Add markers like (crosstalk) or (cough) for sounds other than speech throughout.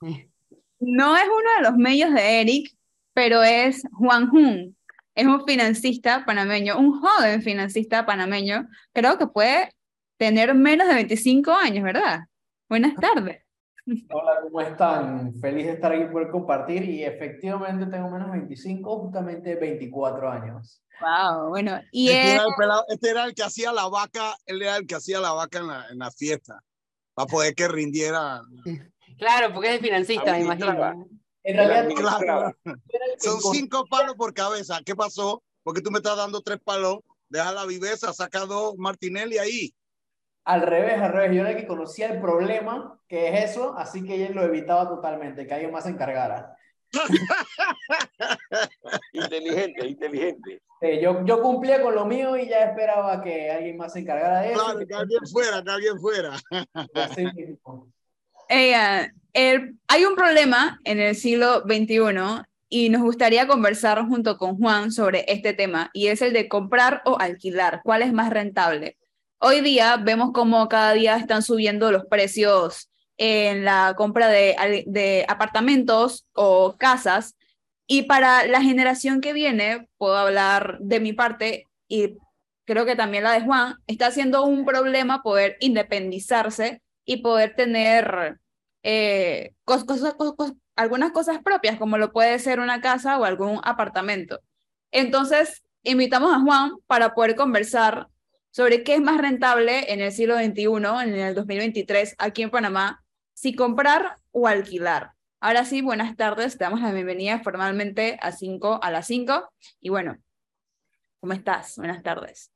No es uno de los medios de Eric, pero es Juan Jun. Es un financista panameño, un joven financista panameño. Creo que puede tener menos de 25 años, ¿verdad? Buenas tardes. Hola, ¿cómo están? Feliz de estar aquí por compartir y efectivamente tengo menos de 25, justamente 24 años. Wow, bueno, y este, era el este era el que hacía la vaca, él era el que hacía la vaca en la, en la fiesta, para poder que rindiera. Claro, porque es financista, me imagino. En realidad, claro. Son cinco palos por cabeza. ¿Qué pasó? Porque tú me estás dando tres palos. Deja la viveza, saca dos Martinelli ahí. Al revés, al revés. Yo era el que conocía el problema, que es eso, así que él lo evitaba totalmente, que alguien más se encargara. (laughs) inteligente, inteligente. yo, yo cumplía con lo mío y ya esperaba que alguien más se encargara de eso. Claro, que, alguien fuera, que alguien fuera. (laughs) hay un problema en el siglo XXI y nos gustaría conversar junto con Juan sobre este tema y es el de comprar o alquilar. ¿Cuál es más rentable? Hoy día vemos cómo cada día están subiendo los precios en la compra de, de apartamentos o casas y para la generación que viene, puedo hablar de mi parte y creo que también la de Juan, está siendo un problema poder independizarse y poder tener eh, cosas, algunas cosas propias, como lo puede ser una casa o algún apartamento. Entonces, invitamos a Juan para poder conversar sobre qué es más rentable en el siglo XXI, en el 2023, aquí en Panamá, si comprar o alquilar. Ahora sí, buenas tardes, te damos la bienvenida formalmente a, cinco, a las 5. Y bueno, ¿cómo estás? Buenas tardes.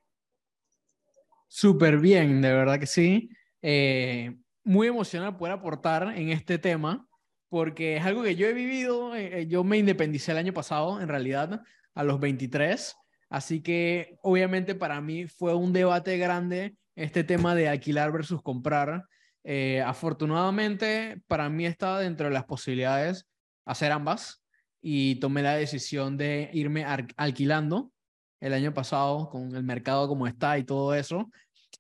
Súper bien, de verdad que sí. Eh, muy emocionado poder aportar en este tema, porque es algo que yo he vivido. Eh, eh, yo me independicé el año pasado, en realidad, a los 23. Así que obviamente para mí fue un debate grande este tema de alquilar versus comprar. Eh, afortunadamente para mí estaba dentro de las posibilidades hacer ambas y tomé la decisión de irme alquilando el año pasado con el mercado como está y todo eso.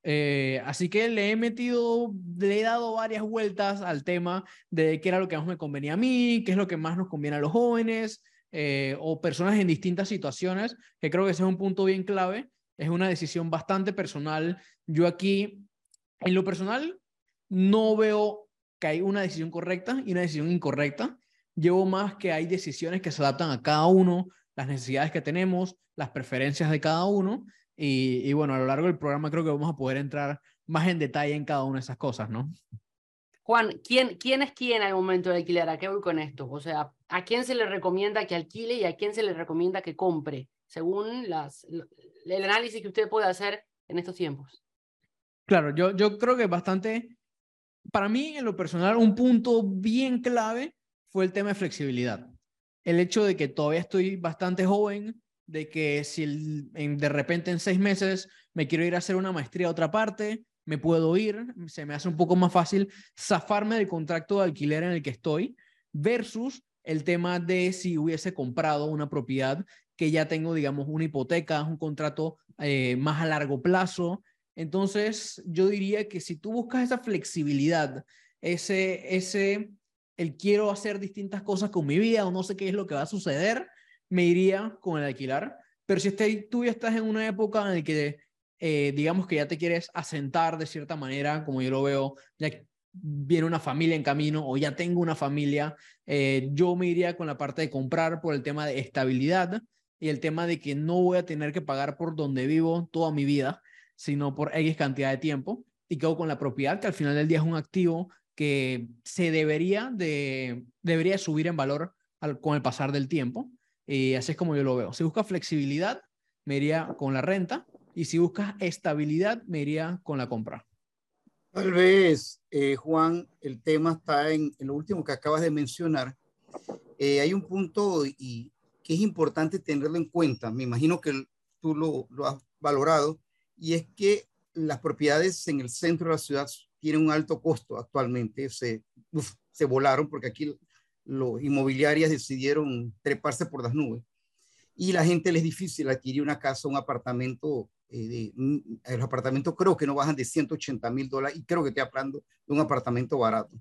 Eh, así que le he metido, le he dado varias vueltas al tema de qué era lo que más me convenía a mí, qué es lo que más nos conviene a los jóvenes, eh, o personas en distintas situaciones, que creo que ese es un punto bien clave. Es una decisión bastante personal. Yo aquí, en lo personal, no veo que hay una decisión correcta y una decisión incorrecta. Llevo más que hay decisiones que se adaptan a cada uno, las necesidades que tenemos, las preferencias de cada uno. Y, y bueno, a lo largo del programa creo que vamos a poder entrar más en detalle en cada una de esas cosas, ¿no? Juan, ¿quién, ¿quién es quién al momento de alquilar? ¿A qué voy con esto? O sea, ¿a quién se le recomienda que alquile y a quién se le recomienda que compre? Según las, el análisis que usted puede hacer en estos tiempos. Claro, yo, yo creo que bastante, para mí en lo personal, un punto bien clave fue el tema de flexibilidad. El hecho de que todavía estoy bastante joven, de que si de repente en seis meses me quiero ir a hacer una maestría a otra parte, me puedo ir, se me hace un poco más fácil zafarme del contrato de alquiler en el que estoy versus el tema de si hubiese comprado una propiedad que ya tengo, digamos, una hipoteca, un contrato eh, más a largo plazo. Entonces, yo diría que si tú buscas esa flexibilidad, ese, ese, el quiero hacer distintas cosas con mi vida o no sé qué es lo que va a suceder, me iría con el alquilar. Pero si este, tú ya estás en una época en la que eh, digamos que ya te quieres asentar de cierta manera, como yo lo veo, ya viene una familia en camino o ya tengo una familia, eh, yo me iría con la parte de comprar por el tema de estabilidad y el tema de que no voy a tener que pagar por donde vivo toda mi vida, sino por X cantidad de tiempo y quedo con la propiedad, que al final del día es un activo que se debería de debería subir en valor con el pasar del tiempo. Y así es como yo lo veo. Si busca flexibilidad, me iría con la renta y si buscas estabilidad, me iría con la compra. Tal vez, eh, Juan, el tema está en, lo último que acabas de mencionar. Eh, hay un punto y, que es importante tenerlo en cuenta. Me imagino que tú lo, has valorado y es que las propiedades en el centro de la ciudad tienen un alto costo actualmente. Se volaron porque aquí los inmobiliarias decidieron treparse por las nubes y la gente les es difícil adquirir una casa, un apartamento eh, de, los apartamentos creo que no bajan de 180 mil dólares y creo que estoy hablando de un apartamento barato.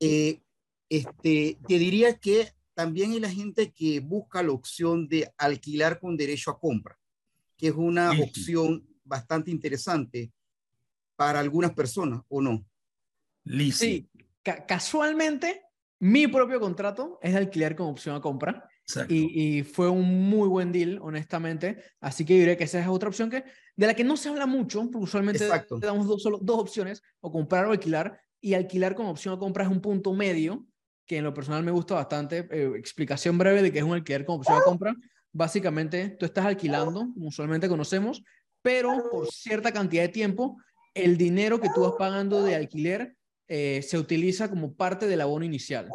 Eh, este, te diría que también hay la gente que busca la opción de alquilar con derecho a compra, que es una opción bastante interesante para algunas personas, ¿o no? Sí, casualmente mi propio contrato es de alquiler con opción a compra. Y, y, fue un muy buen deal, honestamente. Así que diré que esa es otra opción que, de la que no se habla mucho, porque usualmente damos dos, solo dos opciones, o comprar o alquilar, y alquilar con opción a compra es un punto medio, que en lo personal me gusta bastante. Eh, explicación breve de qué es un alquiler con opción a compra. Básicamente, tú estás alquilando, usualmente conocemos, pero por cierta cantidad de tiempo, el dinero que tú vas pagando de alquiler eh, se utiliza como parte del abono inicial.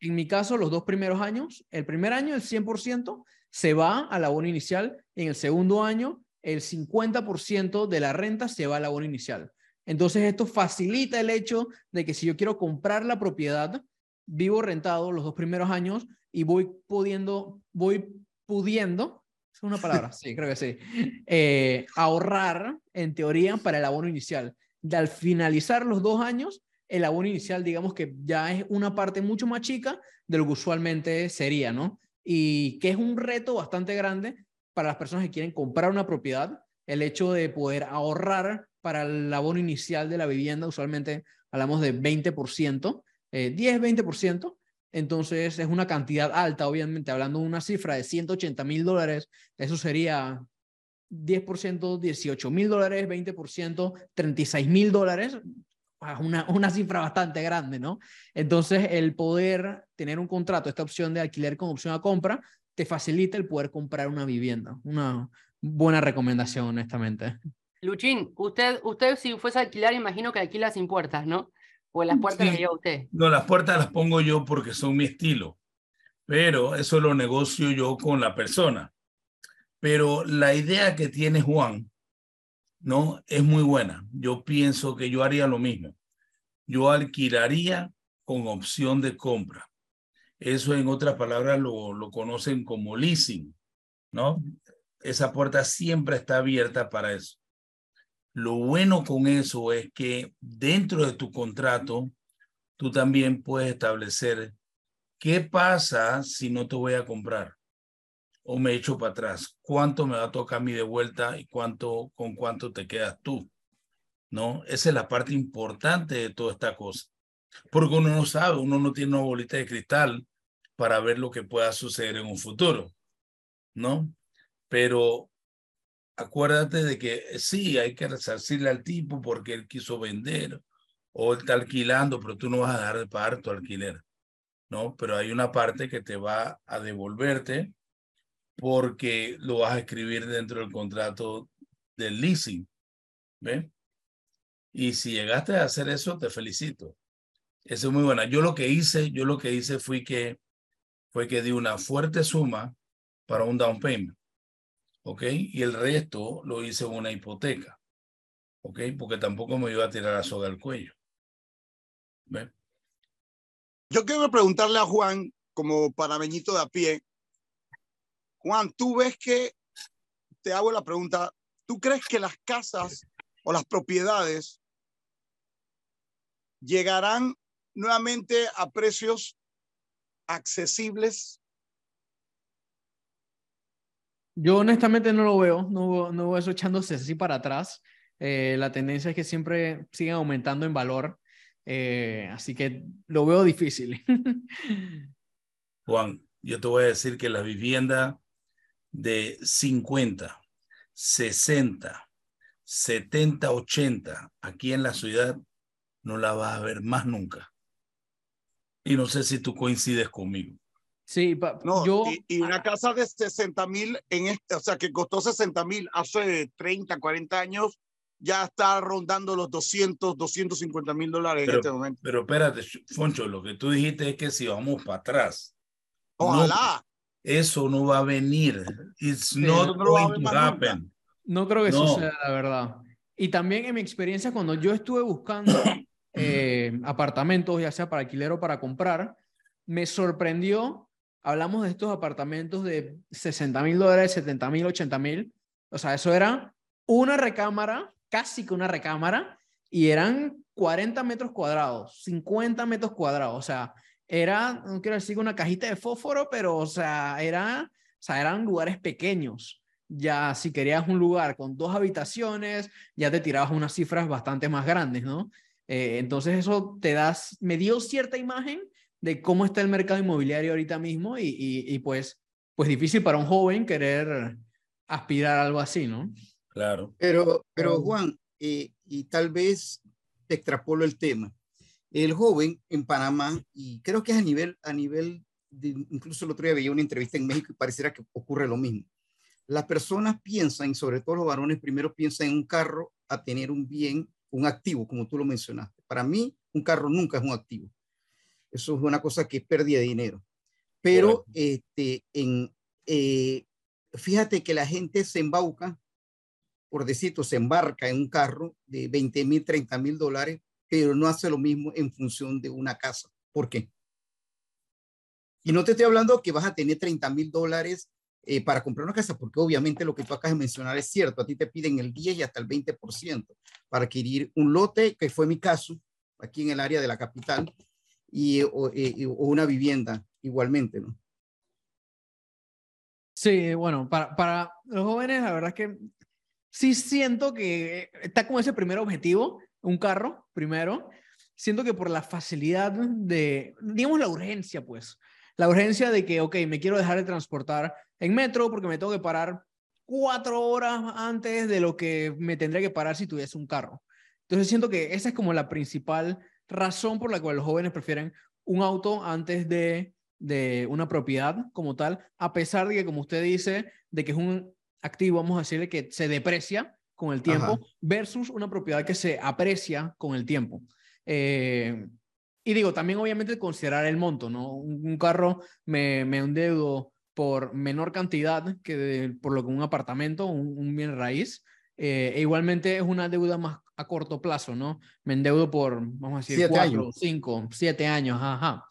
En mi caso, los dos primeros años, el primer año el 100% se va al abono inicial, en el segundo año el 50% de la renta se va al abono inicial. Entonces esto facilita el hecho de que si yo quiero comprar la propiedad, vivo rentado los dos primeros años y voy pudiendo, voy pudiendo, es una palabra, (laughs) sí, creo que sí, eh, ahorrar en teoría para el abono inicial. Y al finalizar los dos años, el abono inicial, digamos que ya es una parte mucho más chica de lo que usualmente sería, ¿no? Y que es un reto bastante grande para las personas que quieren comprar una propiedad, el hecho de poder ahorrar para el abono inicial de la vivienda, usualmente hablamos de 20%, 10-20%, entonces es una cantidad alta, obviamente, hablando de una cifra de 180 mil dólares, eso sería 10%, 18 mil dólares, 20%, 36 mil dólares, una, (laughs) una cifra bastante grande, ¿no? Entonces, el poder tener un contrato, esta opción de alquiler con opción a compra, te facilita el poder comprar una vivienda. Una buena recomendación, honestamente. Luchín, usted, usted si fuese a alquilar, imagino que alquila sin puertas, ¿no? O las puertas las lleva usted. No, las puertas las pongo yo porque son mi estilo. Pero eso lo negocio yo con la persona. Pero la idea que tiene Juan ¿no? Es muy buena. Yo pienso que yo haría lo mismo. Yo alquilaría con opción de compra. Eso en otras palabras lo, lo conocen como leasing, ¿no? Esa puerta siempre está abierta para eso. Lo bueno con eso es que dentro de tu contrato, tú también puedes establecer qué pasa si no te voy a comprar o me echo para atrás? ¿Cuánto me va a tocar a mí de vuelta y cuánto, con cuánto te quedas tú? ¿No? Esa es la parte importante de toda esta cosa. Porque uno no sabe, uno no tiene una bolita de cristal para ver lo que pueda suceder en un futuro, ¿no? Pero acuérdate de que sí, hay que resarcirle al tipo porque él quiso vender o él está alquilando, pero tú no vas a dejar de pagar tu alquiler, ¿no? Pero hay una parte que te va a devolverte porque lo vas a escribir dentro del contrato del leasing. ¿Ve? Y si llegaste a hacer eso, te felicito. Eso es muy buena. Yo lo que hice, yo lo que hice fue que, fue que di una fuerte suma para un down payment. ¿Ok? Y el resto lo hice en una hipoteca. ¿Ok? Porque tampoco me iba a tirar la soga al cuello. ¿Ve? Yo quiero preguntarle a Juan, como panameñito de a pie, Juan, tú ves que, te hago la pregunta, ¿tú crees que las casas o las propiedades llegarán nuevamente a precios accesibles? Yo honestamente no lo veo, no, no veo eso echándose así para atrás. Eh, la tendencia es que siempre siguen aumentando en valor, eh, así que lo veo difícil. (laughs) Juan, yo te voy a decir que la vivienda de 50, 60, 70, 80 aquí en la ciudad, no la vas a ver más nunca. Y no sé si tú coincides conmigo. Sí, no, yo... Y, una casa de 60 mil, en este, o sea, que costó 60 mil hace 30, 40 años, ya está rondando los 200, 250 mil dólares en este momento. Pero espérate, Foncho, lo que tú dijiste es que si vamos para atrás. Ojalá. Eso no va a venir. It's not going to happen. No creo que suceda, la verdad. Y también en mi experiencia, cuando yo estuve buscando (coughs) eh, apartamentos, ya sea para alquiler o para comprar, me sorprendió. Hablamos de estos apartamentos de 60 mil dólares, 70 mil, 80 mil. O sea, eso era una recámara, casi que una recámara, y eran 40 metros cuadrados, 50 metros cuadrados. O sea, era, no quiero decir una cajita de fósforo, pero o sea, era, o sea, eran lugares pequeños. Ya si querías un lugar con dos habitaciones, ya te tirabas unas cifras bastante más grandes, ¿no? Eh, entonces eso te das, me dio cierta imagen de cómo está el mercado inmobiliario ahorita mismo y, y, y pues, pues difícil para un joven querer aspirar a algo así, ¿no? Claro. Pero, pero Juan, eh, y tal vez te extrapolo el tema. El joven en Panamá, y creo que es a nivel, a nivel de, incluso el otro día veía una entrevista en México y pareciera que ocurre lo mismo. Las personas piensan, y sobre todo los varones, primero piensan en un carro a tener un bien, un activo, como tú lo mencionaste. Para mí, un carro nunca es un activo. Eso es una cosa que es pérdida de dinero. Pero este, en, eh, fíjate que la gente se embauca, por decirlo, se embarca en un carro de 20 mil, 30 mil dólares, pero no hace lo mismo en función de una casa. ¿Por qué? Y no te estoy hablando que vas a tener 30 mil dólares eh, para comprar una casa, porque obviamente lo que tú acabas de mencionar es cierto. A ti te piden el 10 y hasta el 20% para adquirir un lote, que fue mi caso, aquí en el área de la capital, y, o, eh, o una vivienda igualmente, ¿no? Sí, bueno, para, para los jóvenes, la verdad es que sí siento que está como ese primer objetivo, un carro primero. Siento que por la facilidad de, digamos, la urgencia, pues, la urgencia de que, ok, me quiero dejar de transportar en metro porque me tengo que parar cuatro horas antes de lo que me tendría que parar si tuviese un carro. Entonces siento que esa es como la principal razón por la cual los jóvenes prefieren un auto antes de de una propiedad como tal, a pesar de que, como usted dice, de que es un activo, vamos a decirle, que se deprecia con el tiempo, Ajá. versus una propiedad que se aprecia con el tiempo. Eh, y digo, también obviamente considerar el monto, ¿no? Un, carro me, me endeudo por menor cantidad que de- por lo que un apartamento, un, un bien raíz. eh, e igualmente es una deuda más a corto plazo, ¿no? Me endeudo por, vamos a decir, Siete cuatro, años. cinco, siete años, ajá.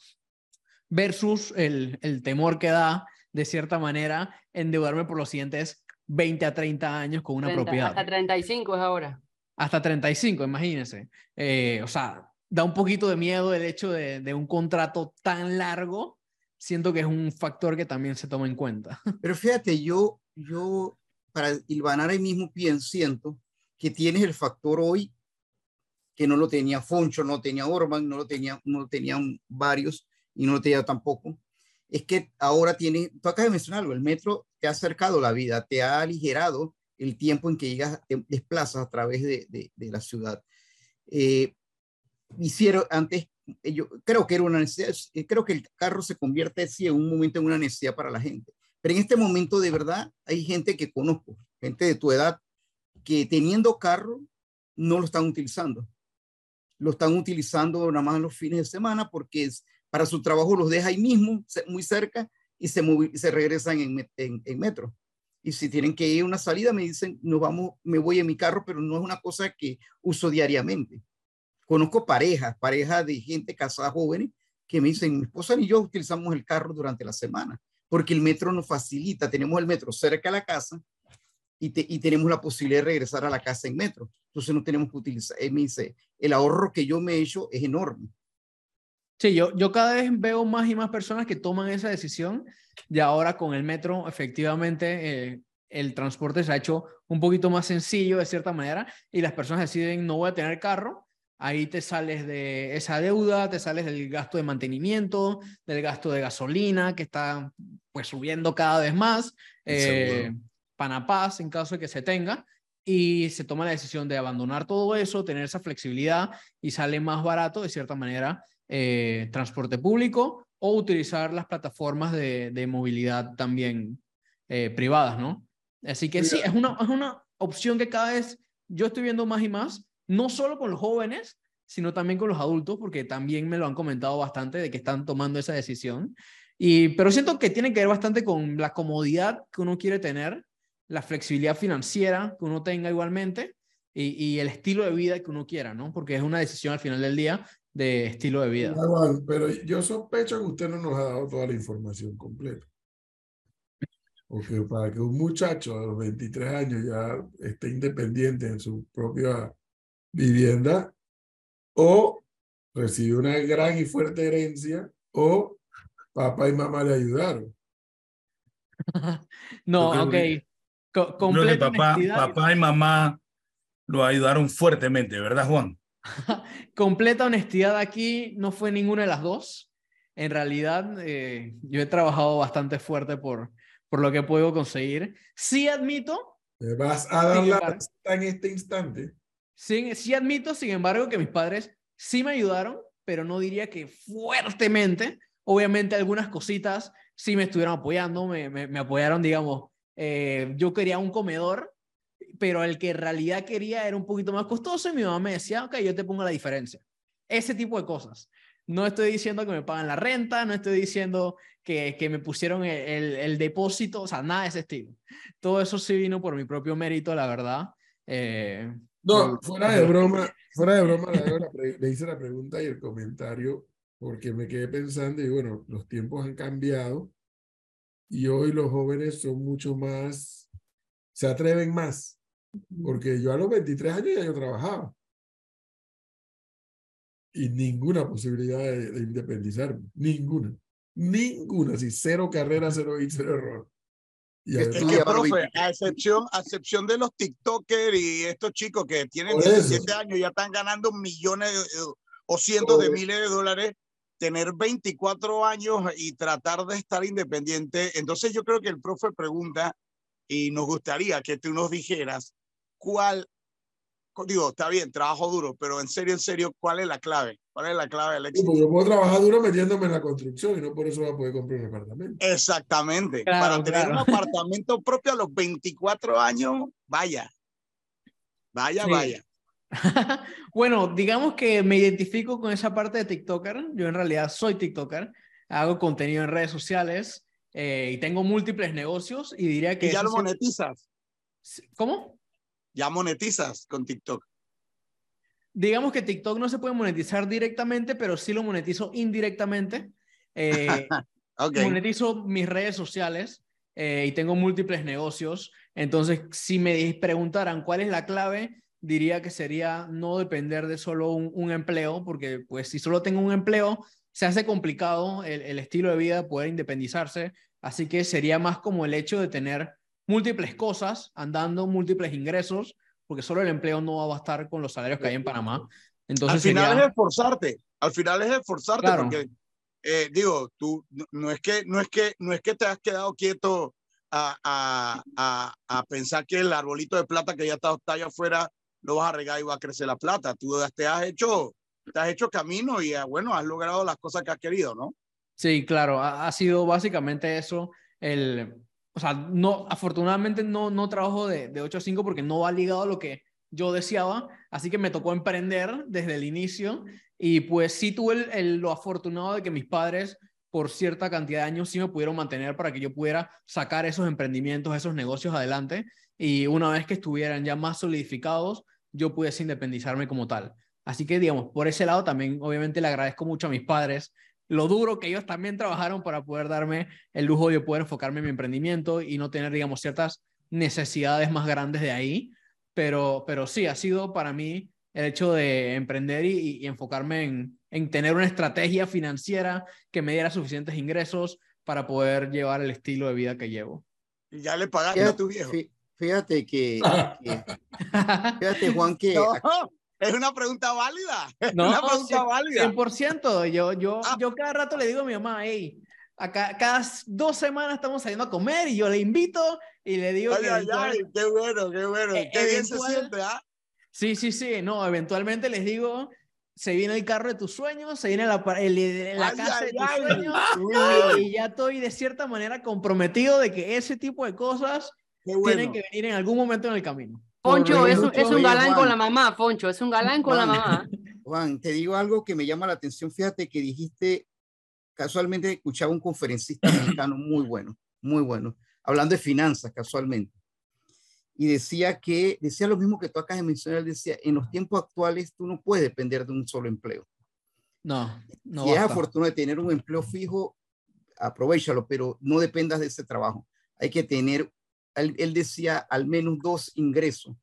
Versus el, el temor que da, de cierta manera, endeudarme por los siguientes 20 a 30 años con una 30 propiedad. Hasta 35 es ahora. Hasta 35, imagínense. Eh, o sea, da un poquito de miedo el hecho de, de un contrato tan largo. Siento que es un factor que también se toma en cuenta. (laughs) Pero fíjate, yo, yo para hilvanar ahí mismo pienso, siento que tienes el factor hoy que no lo tenía Foncho, no lo tenía Orban, no lo tenía, no lo tenían varios y no lo tenía tampoco. Es que ahora tiene, tú acabas de mencionar algo, el metro te ha acercado la vida, te ha aligerado el tiempo en que llegas, te desplazas a través de, de, de la ciudad. Eh, hicieron antes, yo creo que era una necesidad, eh, creo que el carro se convierte sí, en un momento en una necesidad para la gente. Pero en este momento de verdad hay gente que conozco, gente de tu edad, que teniendo carro no lo están utilizando. Lo están utilizando nada más los fines de semana porque es, para su trabajo los deja ahí mismo, muy cerca, y se, se regresan en, en, metro. Y si tienen que ir a una salida, me dicen, nos vamos, me voy en mi carro, pero no es una cosa que uso diariamente. Conozco parejas, parejas de gente casada jóvenes, que me dicen, mi esposa y yo utilizamos el carro durante la semana, porque el metro nos facilita, tenemos el metro cerca de la casa y, y tenemos la posibilidad de regresar a la casa en metro. Entonces no tenemos que utilizar, él me dice, el ahorro que yo me he hecho es enorme. Sí, yo, yo cada vez veo más y más personas que toman esa decisión y ahora con el metro efectivamente eh, el transporte se ha hecho un poquito más sencillo de cierta manera y las personas deciden no voy a tener carro, ahí te sales de esa deuda, te sales del gasto de mantenimiento, del gasto de gasolina que está pues subiendo cada vez más, eh. Panapaz en caso de que se tenga y se toma la decisión de abandonar todo eso, tener esa flexibilidad y sale más barato de cierta manera eh, transporte público o utilizar las plataformas de, de movilidad también eh, privadas, ¿no? Así que sí, es una, es una opción que cada vez yo estoy viendo más y más, no solo con los jóvenes, sino también con los adultos, porque también me lo han comentado bastante de que están tomando esa decisión. Y, pero siento que tiene que ver bastante con la comodidad que uno quiere tener, la flexibilidad financiera que uno tenga igualmente y, y el estilo de vida que uno quiera, ¿no? Porque es una decisión al final del día de estilo de vida. Juan, pero yo sospecho que usted no nos ha dado toda la información completa. Porque para que un muchacho a los 23 años ya esté independiente en su propia vivienda o recibe una gran y fuerte herencia o papá y mamá le ayudaron. (laughs) No, ok. Co- Creo que completa papá, honestidad. papá y mamá lo ayudaron fuertemente, ¿verdad, Juan? (laughs) completa honestidad aquí no fue ninguna de las dos. En realidad, eh, yo he trabajado bastante fuerte por, por lo que puedo conseguir. Sí admito, Me vas a dar la embargo- en este instante. sí, sí admito, sin embargo, que mis padres sí me ayudaron, pero no diría que fuertemente. Obviamente algunas cositas sí me estuvieron apoyando, me, me, me apoyaron, digamos, eh, yo quería un comedor, pero el que en realidad quería era un poquito más costoso y mi mamá me decía, ok, yo te pongo la diferencia. Ese tipo de cosas. No estoy diciendo que me pagan la renta, no estoy diciendo que, que me pusieron el, el, el depósito, o sea, nada de ese estilo. Todo eso sí vino por mi propio mérito, la verdad. Eh, No, fuera de broma, fuera de broma, le, le hice la pregunta y el comentario porque me quedé pensando y bueno, los tiempos han cambiado y hoy los jóvenes son mucho más, se atreven más, porque yo a los 23 años ya yo trabajaba y ninguna posibilidad de, de independizarme, ninguna, ninguna, así cero carrera, cero hit, cero error. Y Es que, profe, 23. a excepción, a excepción de los TikTokers y estos chicos que tienen Por eso. 17 años ya están ganando millones de- o cientos de miles de dólares, tener 24 años y tratar de estar independiente. Entonces yo creo que el profe pregunta y nos gustaría que tú nos dijeras cuál, digo, está bien, trabajo duro, pero en serio, en serio, ¿cuál es la clave? ¿Cuál es la clave del Sí, éxito? porque yo puedo trabajar duro metiéndome en la construcción y no por eso voy a poder comprar un apartamento. Exactamente. Claro, Para tener claro. un apartamento propio a los 24 años, vaya. Vaya, Sí. vaya. (laughs) bueno, digamos que me identifico con esa parte de TikToker. Yo en realidad soy TikToker, hago contenido en redes sociales eh, y tengo múltiples negocios y diría que... Y ya lo sí- monetizas. ¿Cómo? Ya monetizas con TikTok. Digamos que TikTok no se puede monetizar directamente, pero sí lo monetizo indirectamente. Eh, (laughs) Ok. monetizo mis redes sociales eh, y tengo múltiples negocios. Entonces, si me preguntaran cuál es la clave, diría que sería no depender de solo un, un empleo, porque pues si solo tengo un empleo, se hace complicado el, el estilo de vida, poder independizarse. Así que sería más como el hecho de tener múltiples cosas andando, múltiples ingresos, porque solo el empleo no va a bastar con los salarios que hay en Panamá. Entonces al final sería- es esforzarte. Al final es esforzarte Claro. porque, eh, digo, tú no, no es que, no, es que, no es que te has quedado quieto a, a, a, a pensar que el arbolito de plata que ya está, está allá afuera lo vas a regar y va a crecer la plata. Tú te has hecho, te has hecho camino y ah, bueno, has logrado las cosas que has querido, ¿no? Sí, claro, ha, ha sido básicamente eso. El, o sea, no, afortunadamente no, no trabajo de, de 8 a 5 porque no va ligado a lo que yo deseaba, así que me tocó emprender desde el inicio. Y pues sí tuve el, lo afortunado de que mis padres por cierta cantidad de años sí me pudieron mantener para que yo pudiera sacar esos emprendimientos, esos negocios adelante. Y una vez que estuvieran ya más solidificados, yo pudiese independizarme como tal. Así que, digamos, por ese lado también obviamente le agradezco mucho a mis padres lo duro que ellos también trabajaron para poder darme el lujo de poder enfocarme en mi emprendimiento y no tener, digamos, ciertas necesidades más grandes de ahí. Pero, pero sí, ha sido para mí el hecho de emprender y, y enfocarme en, en tener una estrategia financiera que me diera suficientes ingresos para poder llevar el estilo de vida que llevo. Y ya le pagaste a tu viejo. Fí- Fíjate que, que- (laughs) fíjate Juan que (laughs) No, es una pregunta válida. (laughs) Es No, una pregunta cien- válida. 100%. Yo, yo, Ah. yo cada rato le digo a mi mamá, hey, acá, cada dos semanas estamos saliendo a comer y yo le invito y le digo Ay, que ay, ay, qué bueno, qué bueno. Eh, qué bien se siente, ¿ah? Sí, sí, sí, no, eventualmente les digo, se viene el carro de tus sueños, se viene la, el- la Ay, casa ay, de tus ay. sueños Muy y, ya estoy de cierta manera comprometido de que ese tipo de cosas bueno. tienen que venir en algún momento en el camino. Poncho es un, es galán con la mamá, Poncho, es un galán con la mamá. (laughs) Juan, te digo algo que me llama la atención. Fíjate que dijiste, casualmente escuchaba un conferencista (coughs) mexicano muy bueno, muy bueno, hablando de finanzas casualmente. Y decía que, decía lo mismo que tú acabas de mencionar, él decía, en los tiempos actuales tú no puedes depender de un solo empleo. No, no si es afortunado de tener un empleo fijo, aprovechalo, pero no dependas de ese trabajo. Hay que tener, él, decía, al menos dos ingresos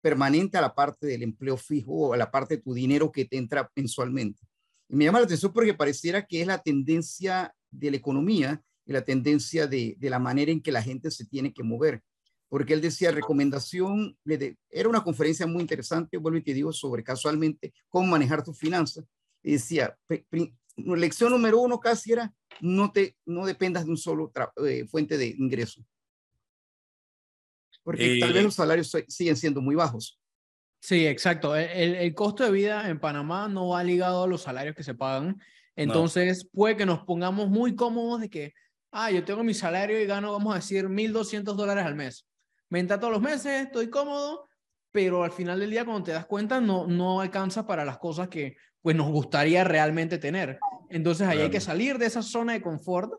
permanentes a la parte del empleo fijo o a la parte de tu dinero que te entra mensualmente. Y me llama la atención porque pareciera que es la tendencia de la economía y la tendencia de, de la manera en que la gente se tiene que mover. Porque él decía, recomendación, era una conferencia muy interesante, vuelvo y te digo, sobre casualmente cómo manejar tus finanzas. Y decía, lección número uno casi era, no, te, no dependas de un solo eh, fuente de ingreso. Porque tal vez los salarios siguen siendo muy bajos. Sí, exacto. El, el, costo de vida en Panamá no va ligado a los salarios que se pagan. Entonces, puede que nos pongamos muy cómodos de que, ah, yo tengo mi salario y gano, vamos a decir, 1.200 dólares al mes. Me entra todos los meses, estoy cómodo, pero al final del día, cuando te das cuenta, no, no alcanza para las cosas que pues, nos gustaría realmente tener. Entonces, ahí hay que salir de esa zona de confort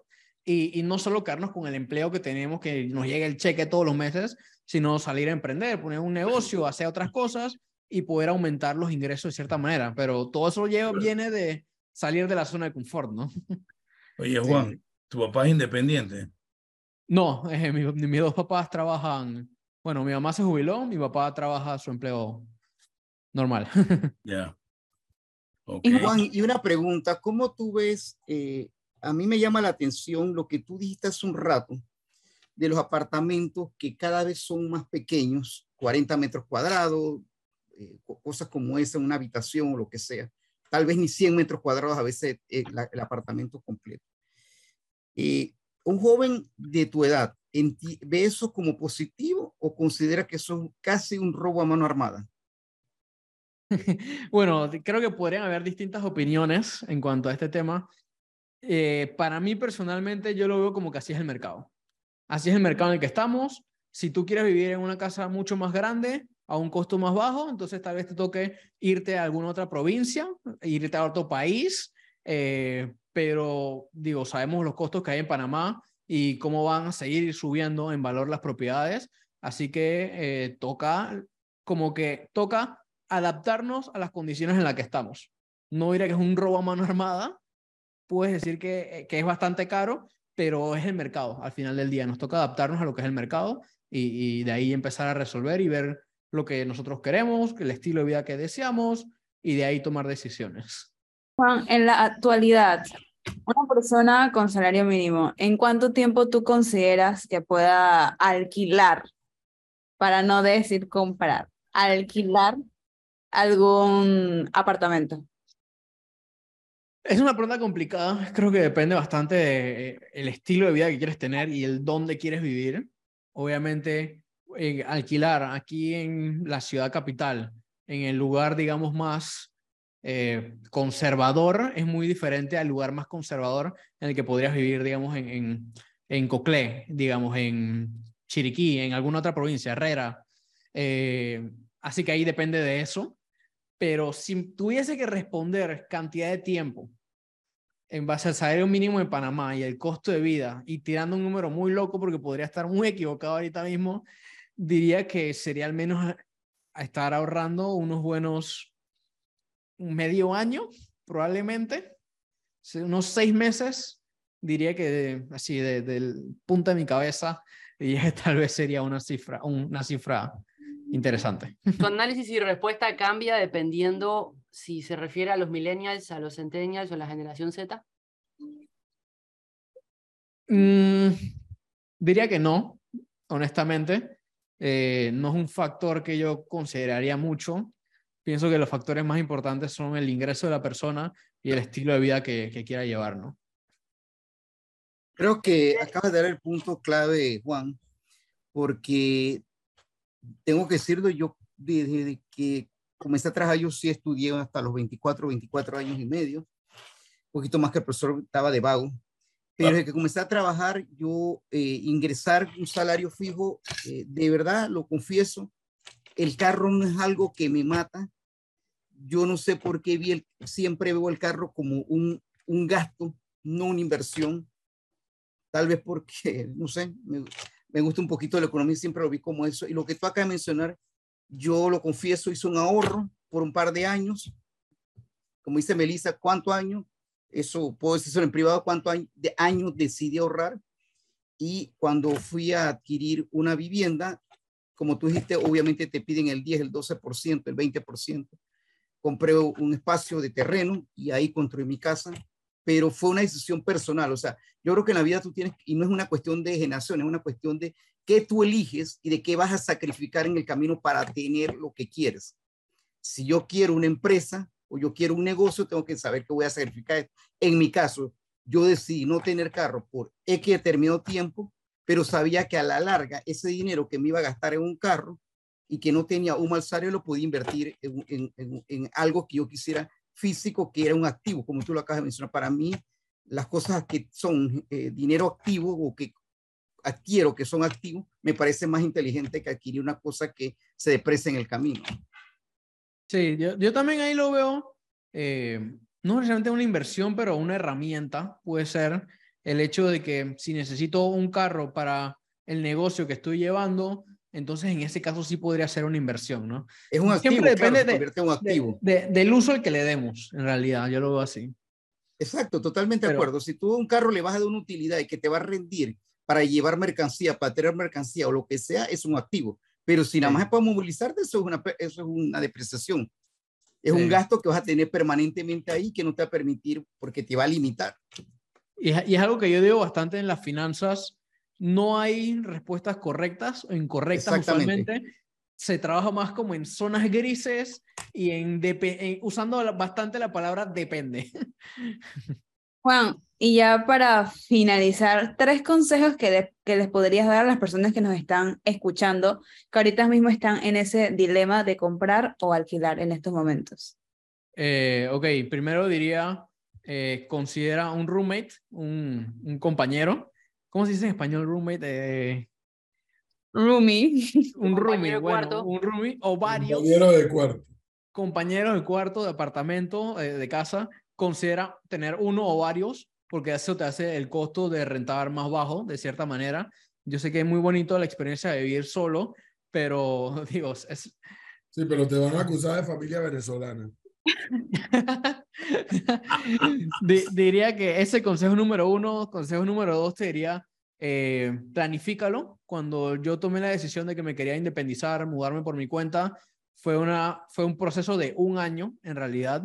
y, y no solo quedarnos con el empleo que tenemos, que nos llegue el cheque todos los meses, sino salir a emprender, poner un negocio, (laughs) hacer otras cosas y poder aumentar los ingresos de cierta manera. Pero todo eso lleva, viene de salir de la zona de confort, ¿no? (laughs) Oye, Juan, ¿tu papá es independiente? No, eh, mis dos papás trabajan, bueno, mi mamá se jubiló, mi papá trabaja su empleo normal. (laughs) Ya. Juan, y una pregunta, ¿cómo tú ves, eh, a mí me llama la atención lo que tú dijiste hace un rato, de los apartamentos que cada vez son más pequeños, 40 metros cuadrados, eh, cosas como esa, una habitación o lo que sea. Tal vez ni 100 metros cuadrados a veces eh, el apartamento completo. y un joven de tu edad, ¿ve eso como positivo o considera que eso es casi un robo a mano armada? (laughs) bueno, creo que podrían haber distintas opiniones en cuanto a este tema. Eh, para mí personalmente yo lo veo como que así es el mercado. Así es el mercado en el que estamos. Si tú quieres vivir en una casa mucho más grande, a un costo más bajo, entonces tal vez te toque irte a alguna otra provincia, irte a otro país, eh, pero digo, sabemos los costos que hay en Panamá y cómo van a seguir subiendo en valor las propiedades, así que eh, toca, como que toca adaptarnos a las condiciones en las que estamos. No diré que es un robo a mano armada, puedes decir que, que es bastante caro, pero es el mercado al final del día. Nos toca adaptarnos a lo que es el mercado y, de ahí empezar a resolver y ver lo que nosotros queremos, el estilo de vida que deseamos y de ahí tomar decisiones. Juan, en la actualidad, una persona con salario mínimo, ¿en cuánto tiempo tú consideras que pueda alquilar, para no decir comprar, alquilar algún apartamento? Es una pregunta complicada. Creo que depende bastante del el estilo de vida que quieres tener y el dónde quieres vivir. Obviamente, eh, alquilar aquí en la ciudad capital, en el lugar, digamos, más eh, conservador, es muy diferente al lugar más conservador en el que podrías vivir, digamos, en, en, en Coclé, digamos, en Chiriquí, en alguna otra provincia, Herrera. Eh, así que ahí depende de eso pero si tuviese que responder cantidad de tiempo en base al salario mínimo en Panamá y el costo de vida, y tirando un número muy loco porque podría estar muy equivocado ahorita mismo, diría que sería al menos a estar ahorrando unos buenos medio año, probablemente, unos seis meses, diría que así del punto de mi cabeza, diría que tal vez sería una cifra, una cifra interesante. Tu análisis y respuesta cambia dependiendo si se refiere a los millennials, a los centennials o a la generación Z. Mm, diría que no, honestamente. Eh, no es un factor que yo consideraría mucho. Pienso que los factores más importantes son el ingreso de la persona y el estilo de vida que, que quiera llevar, ¿no? Creo que acabas de dar el punto clave, Juan, porque tengo que decirlo, yo desde que comencé a trabajar, yo sí estudié hasta los 24, 24 años y medio, un poquito más que el profesor estaba de vago, pero desde que comencé a trabajar, yo eh, ingresar un salario fijo, eh, de verdad, lo confieso, el carro no es algo que me mata. Yo no sé por qué vi el, siempre veo el carro como un, un gasto, no una inversión. Tal vez porque, (laughs) no sé, me, me gusta un poquito la economía, siempre lo vi como eso. Y lo que tú acabas de mencionar, yo lo confieso, hice un ahorro por un par de años. Como dice Melissa, ¿cuántos años? Eso puedo decirlo en privado, ¿cuántos años, de años decidí ahorrar? Y cuando fui a adquirir una vivienda, como tú dijiste, obviamente te piden el 10, el 12%, el 20%. compré un espacio de terreno y ahí construí mi casa, pero fue una decisión personal. O sea, yo creo que en la vida tú tienes, y no es una cuestión de generación, es una cuestión de qué tú eliges y de qué vas a sacrificar en el camino para tener lo que quieres. Si yo quiero una empresa o yo quiero un negocio, tengo que saber que voy a sacrificar. En mi caso, yo decidí no tener carro por X determinado tiempo, pero sabía que a la larga ese dinero que me iba a gastar en un carro y que no tenía un mal salario lo podía invertir en, algo que yo quisiera físico, que era un activo, como tú lo acabas de mencionar. Para mí, las cosas que son eh, dinero activo o que adquiero que son activos, me parece más inteligente que adquirir una cosa que se deprecia en el camino. Sí, yo, yo también ahí lo veo, eh, no necesariamente una inversión, pero una herramienta puede ser el hecho de que si necesito un carro para el negocio que estoy llevando, entonces en ese caso sí podría ser una inversión, ¿no? Es un activo, Siempre depende claro, de, un activo. de- de- del uso al que le demos, en realidad, yo lo veo así. Exacto, totalmente de acuerdo. Si tú a un carro le vas a dar una utilidad y que te va a rendir para llevar mercancía, para tener mercancía o lo que sea, es un activo. Pero si nada más es para movilizarte, eso es una, eso es una depreciación. Es Sí. un gasto que vas a tener permanentemente ahí que no te va a permitir porque te va a limitar. Y es, y es algo que yo digo bastante en las finanzas, no hay respuestas correctas o incorrectas Exactamente. usualmente. Se trabaja más como en zonas grises y en, usando bastante la palabra depende. (laughs) Juan, y ya para finalizar, tres consejos que, que les podrías dar a las personas que nos están escuchando, que ahorita mismo están en ese dilema de comprar o alquilar en estos momentos. Eh, ok, primero diría, eh, considera un roommate, un, un compañero. ¿Cómo se dice en español roommate? Eh, Roomie. (laughs) un compañero roomie, de bueno, cuarto. un roomie o varios Compañero de cuarto. compañeros de cuarto, de apartamento, eh, de casa. Considera tener uno o varios, porque eso te hace el costo de rentar más bajo, de cierta manera. Yo sé que es muy bonito la experiencia de vivir solo, pero (laughs) digo, es, Sí, pero te van a acusar de familia venezolana. (laughs) Di- diría que ese consejo número uno, consejo número dos, te diría, eh, planifícalo. Cuando yo tomé la decisión de que me quería independizar, mudarme por mi cuenta, fue, una, fue un proceso de un año, en realidad.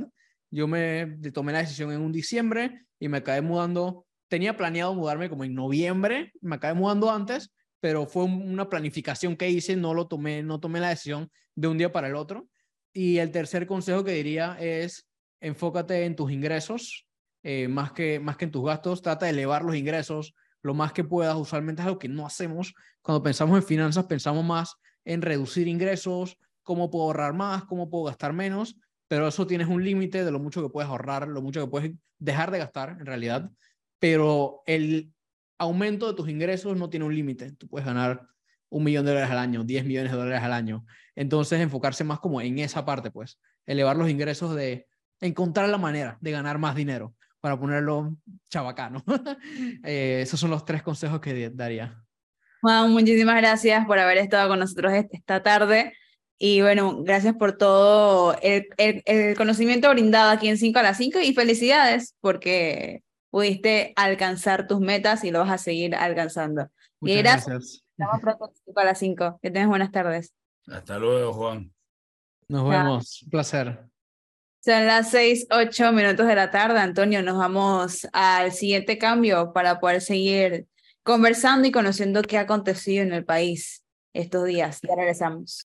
Yo me tomé la decisión en un diciembre y me acabé mudando. Tenía planeado mudarme como en noviembre, me acabé mudando antes, pero fue un- una planificación que hice, no lo tomé, no tomé la decisión de un día para el otro. Y el tercer consejo que diría es enfócate en tus ingresos eh, más, que, más que en tus gastos. Trata de elevar los ingresos lo más que puedas. Usualmente es algo que no hacemos. Cuando pensamos en finanzas, pensamos más en reducir ingresos, cómo puedo ahorrar más, cómo puedo gastar menos, pero eso tienes un límite de lo mucho que puedes ahorrar, lo mucho que puedes dejar de gastar en realidad. Pero el aumento de tus ingresos no tiene un límite. Tú puedes ganar un millón de dólares al año, 10 millones de dólares al año. Entonces, enfocarse más como en esa parte, pues, elevar los ingresos de encontrar la manera de ganar más dinero, para ponerlo chabacano. (laughs) Eh, esos son los tres consejos que daría. Juan, muchísimas gracias por haber estado con nosotros est- esta tarde. Y bueno, gracias por todo el, el- el conocimiento brindado aquí en 5 a las 5 y felicidades porque pudiste alcanzar tus metas y lo vas a seguir alcanzando. Y Muchas gracias. gracias. Nos vemos pronto en 5 a las 5. Que tengas buenas tardes. Hasta luego, Juan. Nos vemos. Un placer. Son las 6, 8 minutos de la tarde, Antonio. Nos vamos al siguiente cambio para poder seguir conversando y conociendo qué ha acontecido en el país estos días. Ya regresamos.